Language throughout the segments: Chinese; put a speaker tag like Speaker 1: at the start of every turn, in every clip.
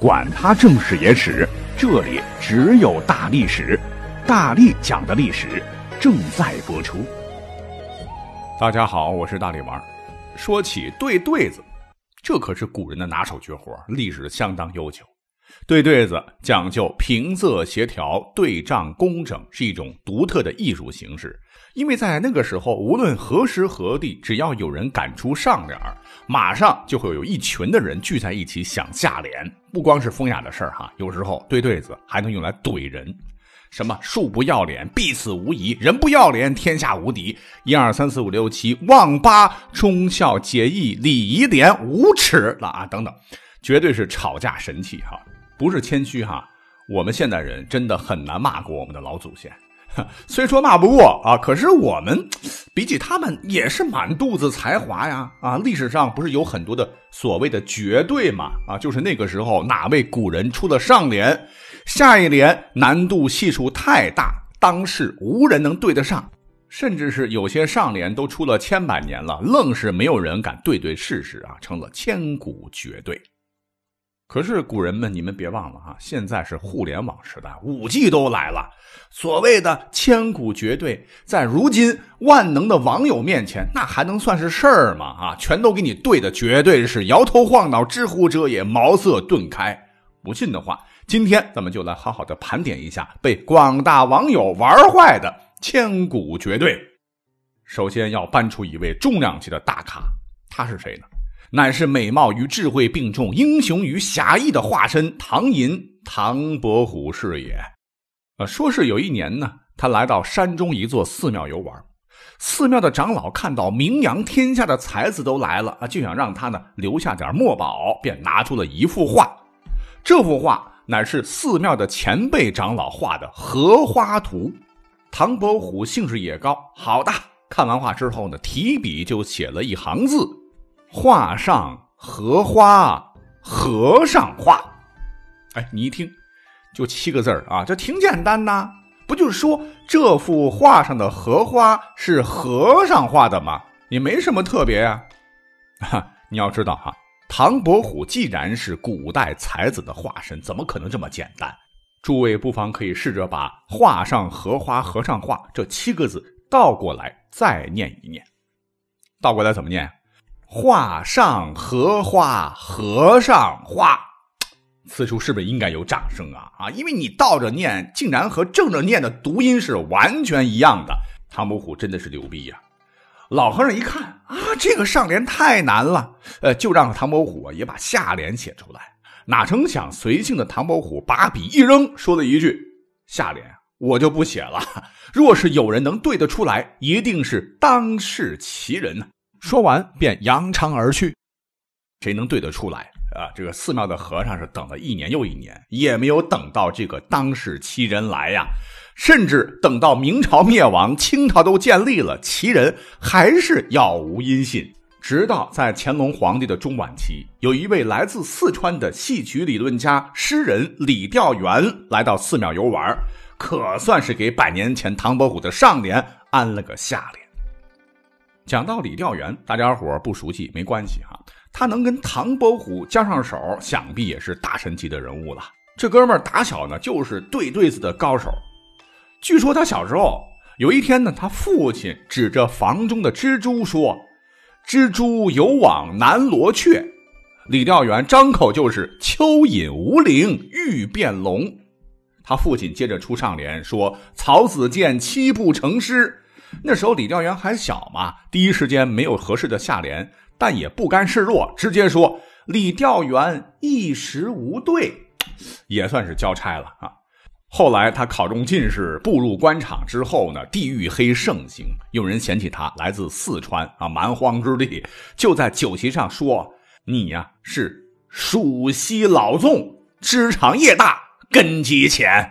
Speaker 1: 管他正史野史，这里只有大历史，大力讲的历史正在播出。大家好，我是大力丸。说起对对子，这可是古人的拿手绝活，历史相当悠久。对对子讲究平仄协调、对仗工整，是一种独特的艺术形式。因为在那个时候，无论何时何地，只要有人敢出上联马上就会有一群的人聚在一起想下联。不光是风雅的事儿哈，有时候对对子还能用来怼人，什么树不要脸必死无疑，人不要脸天下无敌，一二三四五六七，望八忠孝节义礼仪廉无耻了啊等等，绝对是吵架神器哈。不是谦虚哈，我们现代人真的很难骂过我们的老祖先。虽说骂不过啊，可是我们比起他们也是满肚子才华呀！啊，历史上不是有很多的所谓的绝对嘛？啊，就是那个时候哪位古人出了上联，下一联难度系数太大，当世无人能对得上，甚至是有些上联都出了千百年了，愣是没有人敢对对试试啊，成了千古绝对。可是古人们，你们别忘了啊，现在是互联网时代，五 G 都来了。所谓的千古绝对，在如今万能的网友面前，那还能算是事儿吗？啊，全都给你对的，绝对是摇头晃脑、知乎者也、茅塞顿开。不信的话，今天咱们就来好好的盘点一下被广大网友玩坏的千古绝对。首先要搬出一位重量级的大咖，他是谁呢？乃是美貌与智慧并重、英雄与侠义的化身唐寅，唐伯虎是也。呃，说是有一年呢，他来到山中一座寺庙游玩，寺庙的长老看到名扬天下的才子都来了啊，就想让他呢留下点墨宝，便拿出了一幅画。这幅画乃是寺庙的前辈长老画的荷花图。唐伯虎兴致也高，好的，看完画之后呢，提笔就写了一行字。画上荷花，和尚画。哎，你一听，就七个字啊，这挺简单呐，不就是说这幅画上的荷花是和尚画的吗？也没什么特别呀。哈，你要知道哈，唐伯虎既然是古代才子的化身，怎么可能这么简单？诸位不妨可以试着把“画上荷花，和尚画”这七个字倒过来再念一念。倒过来怎么念？画上荷花，和尚画，此处是不是应该有掌声啊？啊，因为你倒着念，竟然和正着念的读音是完全一样的。唐伯虎真的是牛逼呀！老和尚一看啊，这个上联太难了，呃，就让唐伯虎也把下联写出来。哪成想，随性的唐伯虎把笔一扔，说了一句：“下联我就不写了。若是有人能对得出来，一定是当世奇人呢。”说完便扬长而去，谁能对得出来啊？这个寺庙的和尚是等了一年又一年，也没有等到这个当世奇人来呀。甚至等到明朝灭亡，清朝都建立了，奇人还是杳无音信。直到在乾隆皇帝的中晚期，有一位来自四川的戏曲理论家、诗人李调元来到寺庙游玩，可算是给百年前唐伯虎的上联安了个下联。讲到李调元，大家伙不熟悉没关系哈，他能跟唐伯虎交上手，想必也是大神级的人物了。这哥们儿打小呢就是对对子的高手。据说他小时候有一天呢，他父亲指着房中的蜘蛛说：“蜘蛛有网难罗雀。”李调元张口就是“蚯蚓无灵欲变龙”。他父亲接着出上联说：“曹子建七步成诗。”那时候李调元还小嘛，第一时间没有合适的下联，但也不甘示弱，直接说李调元一时无对，也算是交差了啊。后来他考中进士，步入官场之后呢，地域黑盛行，有人嫌弃他来自四川啊，蛮荒之地，就在酒席上说你呀是蜀西老纵，枝长叶大，根基浅。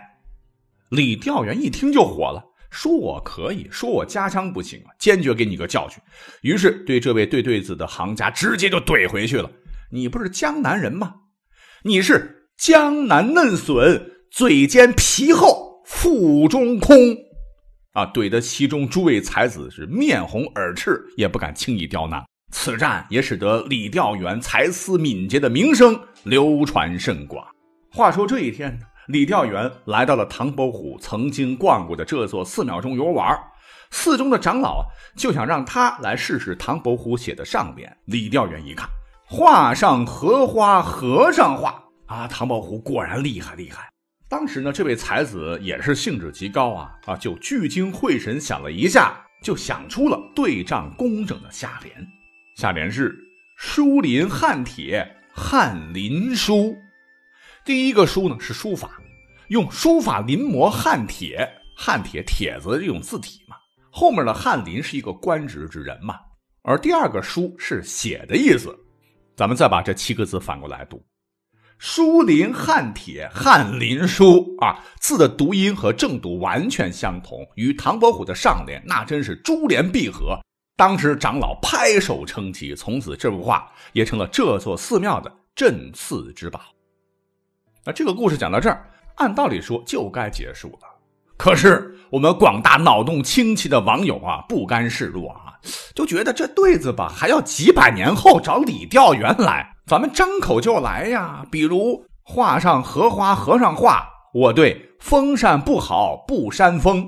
Speaker 1: 李调元一听就火了。说我可以说我家乡不行啊，坚决给你个教训。于是对这位对对子的行家直接就怼回去了。你不是江南人吗？你是江南嫩笋，嘴尖皮厚，腹中空。啊，怼得其中诸位才子是面红耳赤，也不敢轻易刁难。此战也使得李调元才思敏捷的名声流传甚广。话说这一天呢，李调元来到了唐伯虎曾经逛过的这座寺庙中游玩，寺中的长老就想让他来试试唐伯虎写的上联。李调元一看，画上荷花和尚画啊，唐伯虎果然厉害厉害。当时呢，这位才子也是兴致极高啊啊，就聚精会神想了一下，就想出了对仗工整的下联。下联是“书林汉帖，翰林书”。第一个“书”呢是书法，用书法临摹汉帖，汉帖帖子这种字体嘛。后面的翰林是一个官职之人嘛。而第二个“书”是写的意思。咱们再把这七个字反过来读。书林汉帖，翰林书啊，字的读音和正读完全相同，与唐伯虎的上联那真是珠联璧合。当时长老拍手称奇，从此这幅画也成了这座寺庙的镇寺之宝。那这个故事讲到这儿，按道理说就该结束了。可是我们广大脑洞清奇的网友啊，不甘示弱啊，就觉得这对子吧，还要几百年后找李调元来。咱们张口就来呀，比如画上荷花和尚画，我对风扇不好不扇风；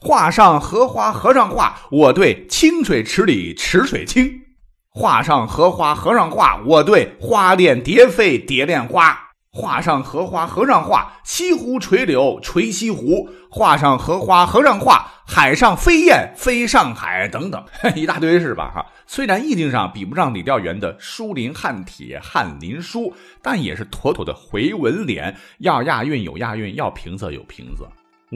Speaker 1: 画上荷花和尚画，我对清水池里池水清；画上荷花和尚画，我对花恋蝶飞蝶恋花；画上荷花和尚画，西湖垂柳垂西湖；画上荷花和尚画。海上飞燕飞上海等等 一大堆是吧？哈，虽然意境上比不上李调元的“书林汉帖，翰林书”，但也是妥妥的回文联。要押韵有押韵，要平仄有平仄。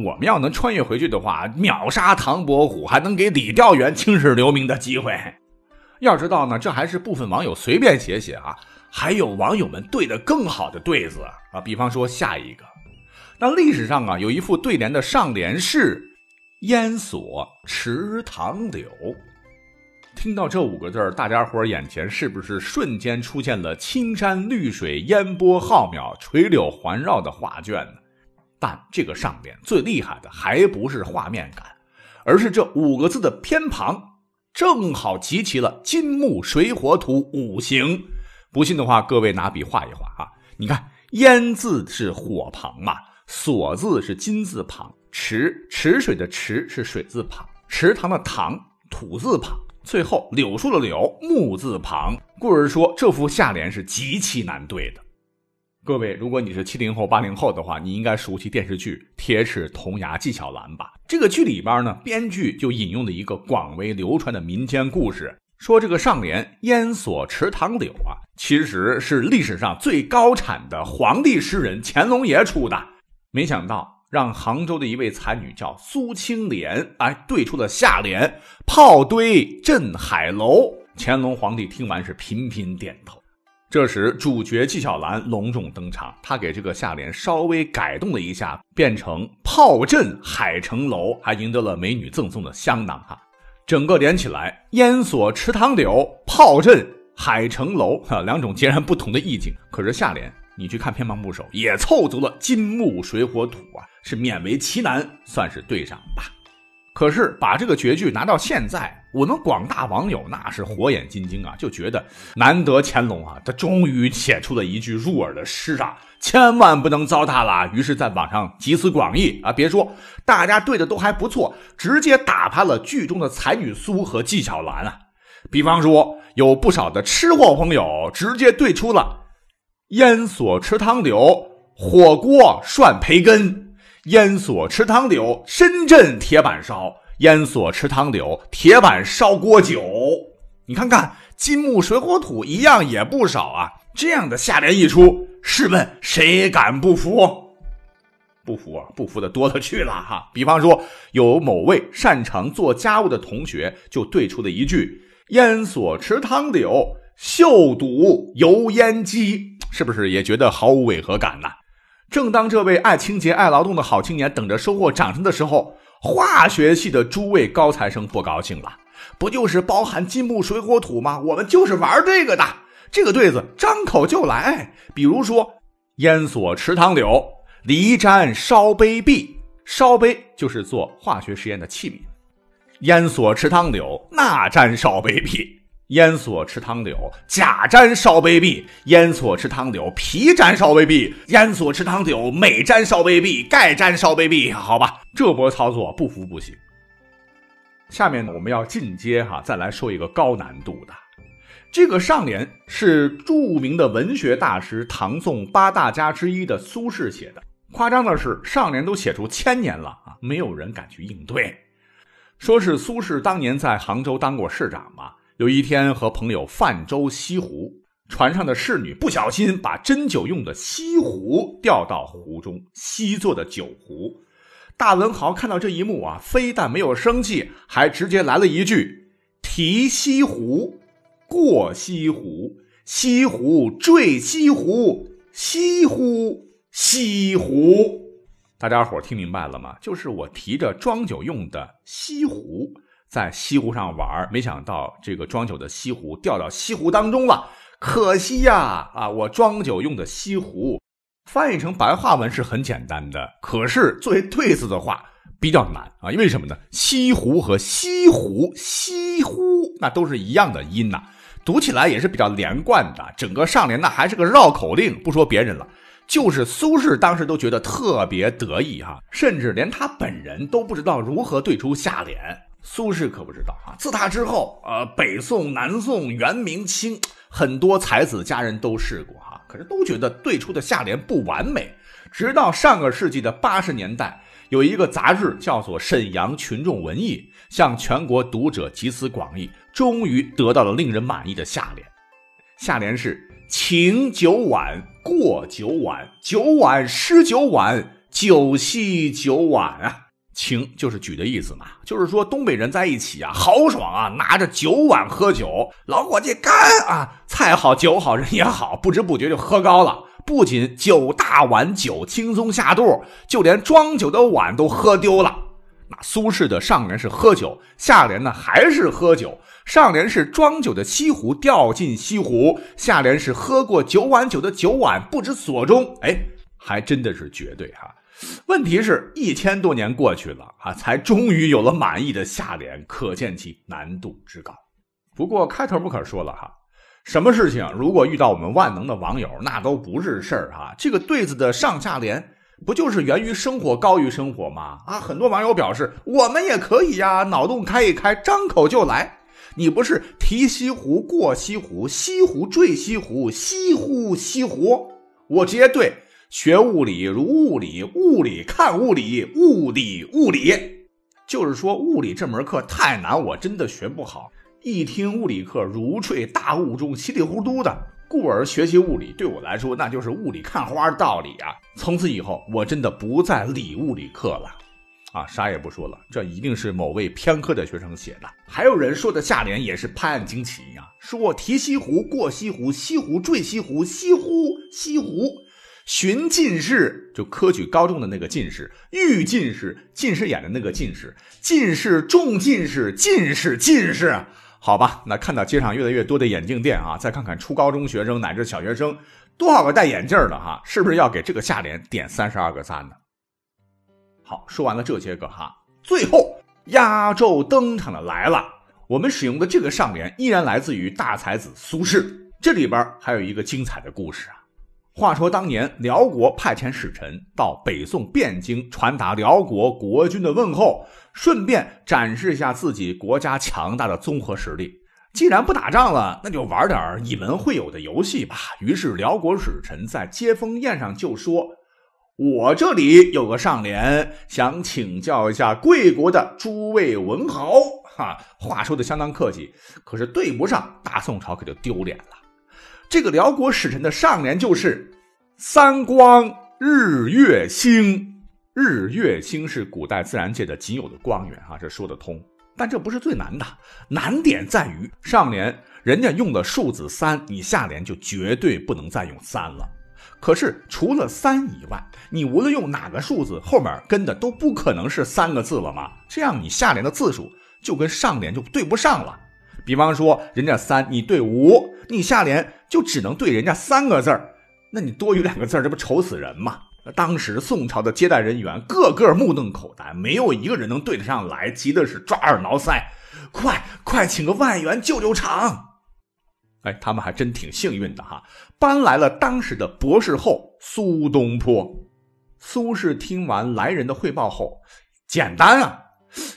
Speaker 1: 我们要能穿越回去的话，秒杀唐伯虎，还能给李调元青史留名的机会。要知道呢，这还是部分网友随便写写啊，还有网友们对的更好的对子啊。比方说下一个，那历史上啊有一副对联的上联是。烟锁池塘柳，听到这五个字大家伙眼前是不是瞬间出现了青山绿水、烟波浩渺、垂柳环绕的画卷呢？但这个上联最厉害的还不是画面感，而是这五个字的偏旁正好集齐了金木水火土五行。不信的话，各位拿笔画一画啊！你看，烟字是火旁嘛，锁字是金字旁。池池水的池是水字旁，池塘的塘土字旁，最后柳树的柳木字旁。故而说这幅下联是极其难对的。各位，如果你是七零后、八零后的话，你应该熟悉电视剧《铁齿铜牙纪晓岚》吧？这个剧里边呢，编剧就引用了一个广为流传的民间故事，说这个上联“烟锁池塘柳”啊，其实是历史上最高产的皇帝诗人乾隆爷出的。没想到。让杭州的一位才女叫苏青莲，哎，对出了下联“炮堆镇海楼”。乾隆皇帝听完是频频点头。这时，主角纪晓岚隆重登场，他给这个下联稍微改动了一下，变成“炮镇海城楼”，还赢得了美女赠送的香囊哈。整个连起来，“烟锁池塘柳，炮震海城楼”哈，两种截然不同的意境。可是下联。你去看偏旁部首，也凑足了金木水火土啊，是勉为其难，算是对上吧。可是把这个绝句拿到现在，我们广大网友那是火眼金睛啊，就觉得难得乾隆啊，他终于写出了一句入耳的诗啊，千万不能糟蹋了。于是，在网上集思广益啊，别说大家对的都还不错，直接打趴了剧中的才女苏和纪晓岚啊。比方说，有不少的吃货朋友直接对出了。烟锁池塘柳，火锅涮培根；烟锁池塘柳，深圳铁板烧；烟锁池塘柳，铁板烧锅酒。你看看，金木水火土一样也不少啊！这样的下联一出，试问谁敢不服？不服啊，不服的多了去了哈。比方说，有某位擅长做家务的同学就对出了一句：“烟锁池塘柳，锈堵油烟机。”是不是也觉得毫无违和感呢？正当这位爱清洁、爱劳动的好青年等着收获掌声的时候，化学系的诸位高材生不高兴了。不就是包含金木水火土吗？我们就是玩这个的。这个对子张口就来。比如说，烟锁池塘柳，离盏烧杯壁。烧杯就是做化学实验的器皿。烟锁池塘柳，那盏烧杯壁。烟锁池塘柳，甲沾烧杯壁；烟锁池塘柳，皮沾烧杯壁；烟锁池塘柳，美沾烧杯壁，钙沾烧杯壁。好吧，这波操作不服不行。下面呢，我们要进阶哈，再来说一个高难度的。这个上联是著名的文学大师唐宋八大家之一的苏轼写的。夸张的是，上联都写出千年了啊，没有人敢去应对。说是苏轼当年在杭州当过市长嘛，有一天和朋友泛舟西湖，船上的侍女不小心把斟酒用的西湖掉到湖中，西做的酒壶。大文豪看到这一幕啊，非但没有生气，还直接来了一句：“提西湖，过西湖，西湖坠西湖，西湖。”西湖，大家伙听明白了吗？就是我提着装酒用的西湖，在西湖上玩，没想到这个装酒的西湖掉到西湖当中了，可惜呀！啊，我装酒用的西湖，翻译成白话文是很简单的，可是作为对子的话比较难啊，因为什么呢？西湖和西湖、西湖那都是一样的音呐，读起来也是比较连贯的。整个上联那还是个绕口令，不说别人了。就是苏轼当时都觉得特别得意哈，甚至连他本人都不知道如何对出下联。苏轼可不知道啊，自他之后，呃，北宋、南宋、元、明清，很多才子佳人都试过哈，可是都觉得对出的下联不完美。直到上个世纪的八十年代，有一个杂志叫做《沈阳群众文艺》，向全国读者集思广益，终于得到了令人满意的下联。下联是。晴九晚过九晚，九晚诗九晚，酒席九晚啊！情就是举的意思嘛，就是说东北人在一起啊，豪爽啊，拿着酒碗喝酒，老伙计干啊，菜好酒好人也好，不知不觉就喝高了。不仅酒大碗酒轻松下肚，就连装酒的碗都喝丢了。那苏轼的上联是喝酒，下联呢还是喝酒。上联是装酒的西湖掉进西湖，下联是喝过九碗酒的酒碗不知所终。哎，还真的是绝对哈。问题是，一千多年过去了啊，才终于有了满意的下联，可见其难度之高。不过开头不可说了哈，什么事情如果遇到我们万能的网友，那都不是事儿哈。这个对子的上下联。不就是源于生活高于生活吗？啊，很多网友表示我们也可以呀，脑洞开一开，张口就来。你不是提西湖过西湖，西湖坠西湖，西湖西湖。我直接对，学物理如物理，物理看物理，物理物理。就是说物理这门课太难，我真的学不好。一听物理课如坠大雾中，稀里糊涂的。故而学习物理对我来说，那就是雾里看花的道理啊！从此以后，我真的不再理物理课了，啊，啥也不说了。这一定是某位偏科的学生写的。还有人说的下联也是拍案惊奇呀，说提西湖过西湖，西湖坠西湖，西湖西湖寻进士，就科举高中的那个进士，遇进士，近视眼的那个近视，进士中进士，进士进士。好吧，那看到街上越来越多的眼镜店啊，再看看初高中学生乃至小学生，多少个戴眼镜的哈，是不是要给这个下联点三十二个赞呢？好，说完了这些个哈，最后压轴登场的来了，我们使用的这个上联依然来自于大才子苏轼，这里边还有一个精彩的故事啊。话说当年辽国派遣使臣到北宋汴京，传达辽国国君的问候，顺便展示一下自己国家强大的综合实力。既然不打仗了，那就玩点以文会友的游戏吧。于是辽国使臣在接风宴上就说：“我这里有个上联，想请教一下贵国的诸位文豪。”哈，话说的相当客气，可是对不上大宋朝，可就丢脸了。这个辽国使臣的上联就是“三光日月星”，日月星是古代自然界的仅有的光源啊，这说得通。但这不是最难的，难点在于上联人家用的数字三，你下联就绝对不能再用三了。可是除了三以外，你无论用哪个数字，后面跟的都不可能是三个字了吗？这样你下联的字数就跟上联就对不上了。比方说，人家三，你对五，你下联就只能对人家三个字儿，那你多余两个字儿，这不愁死人吗？当时宋朝的接待人员个个目瞪口呆，没有一个人能对得上来，急的是抓耳挠腮，快快请个外援救救场！哎，他们还真挺幸运的哈，搬来了当时的博士后苏东坡。苏轼听完来人的汇报后，简单啊，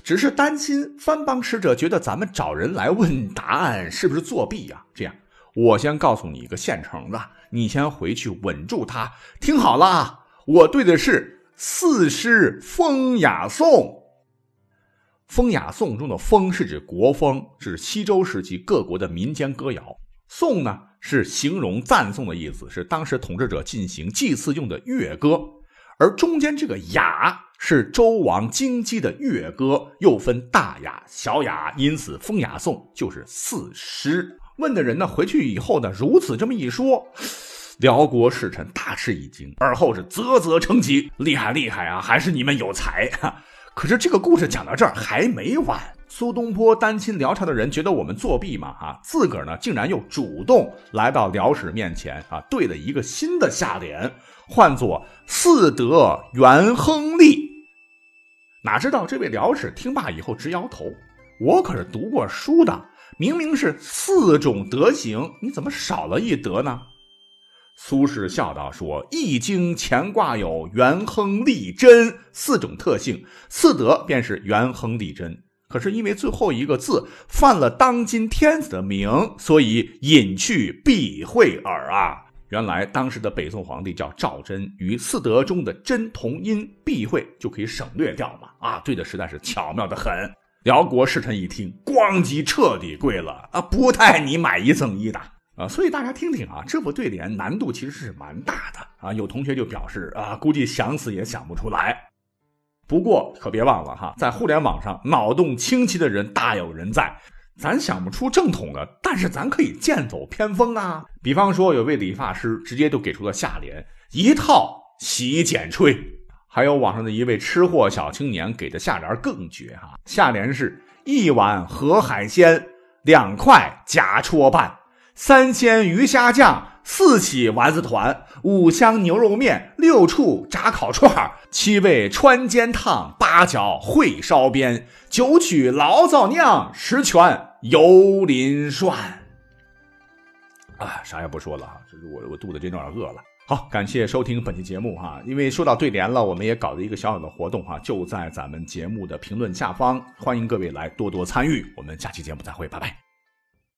Speaker 1: 只是担心藩邦使者觉得咱们找人来问答案是不是作弊呀？这样，我先告诉你一个现成的，你先回去稳住他。听好了啊，我对的是四诗《风雅颂》。《风雅颂》中的“风”是指国风，是西周时期各国的民间歌谣。颂呢是形容赞颂的意思，是当时统治者进行祭祀用的乐歌，而中间这个雅是周王京畿的乐歌，又分大雅、小雅，因此《风雅颂》就是四诗。问的人呢回去以后呢，如此这么一说，辽国使臣大吃一惊，而后是啧啧称奇，厉害厉害啊，还是你们有才哈。可是这个故事讲到这儿还没完。苏东坡担心辽朝的人觉得我们作弊嘛，啊，自个儿呢竟然又主动来到辽史面前啊，对了一个新的下联，唤作“四德元亨利”。哪知道这位辽史听罢以后直摇头：“我可是读过书的，明明是四种德行，你怎么少了一德呢？”苏轼笑道：“说《易经》前挂有元亨利贞四种特性，四德便是元亨利贞。”可是因为最后一个字犯了当今天子的名，所以隐去避讳耳啊！原来当时的北宋皇帝叫赵祯，与四德中的真同音，避讳就可以省略掉嘛！啊，对的实在是巧妙的很。辽国使臣一听，咣叽彻底跪了啊！不带你买一赠一的啊！所以大家听听啊，这副对联难度其实是蛮大的啊！有同学就表示啊，估计想死也想不出来。不过可别忘了哈，在互联网上脑洞清奇的人大有人在，咱想不出正统的，但是咱可以剑走偏锋啊。比方说，有位理发师直接就给出了下联：一套洗剪吹。还有网上的一位吃货小青年给的下联更绝哈，下联是一碗河海鲜，两块夹戳拌，三鲜鱼虾酱。四起丸子团，五香牛肉面，六处炸烤串七味川煎烫，八角烩烧边，九曲醪糟酿，十全油淋涮。啊，啥也不说了哈，这是我我肚子真有点饿了。好，感谢收听本期节目哈，因为说到对联了，我们也搞了一个小小的活动哈，就在咱们节目的评论下方，欢迎各位来多多参与。我们下期节目再会，拜拜。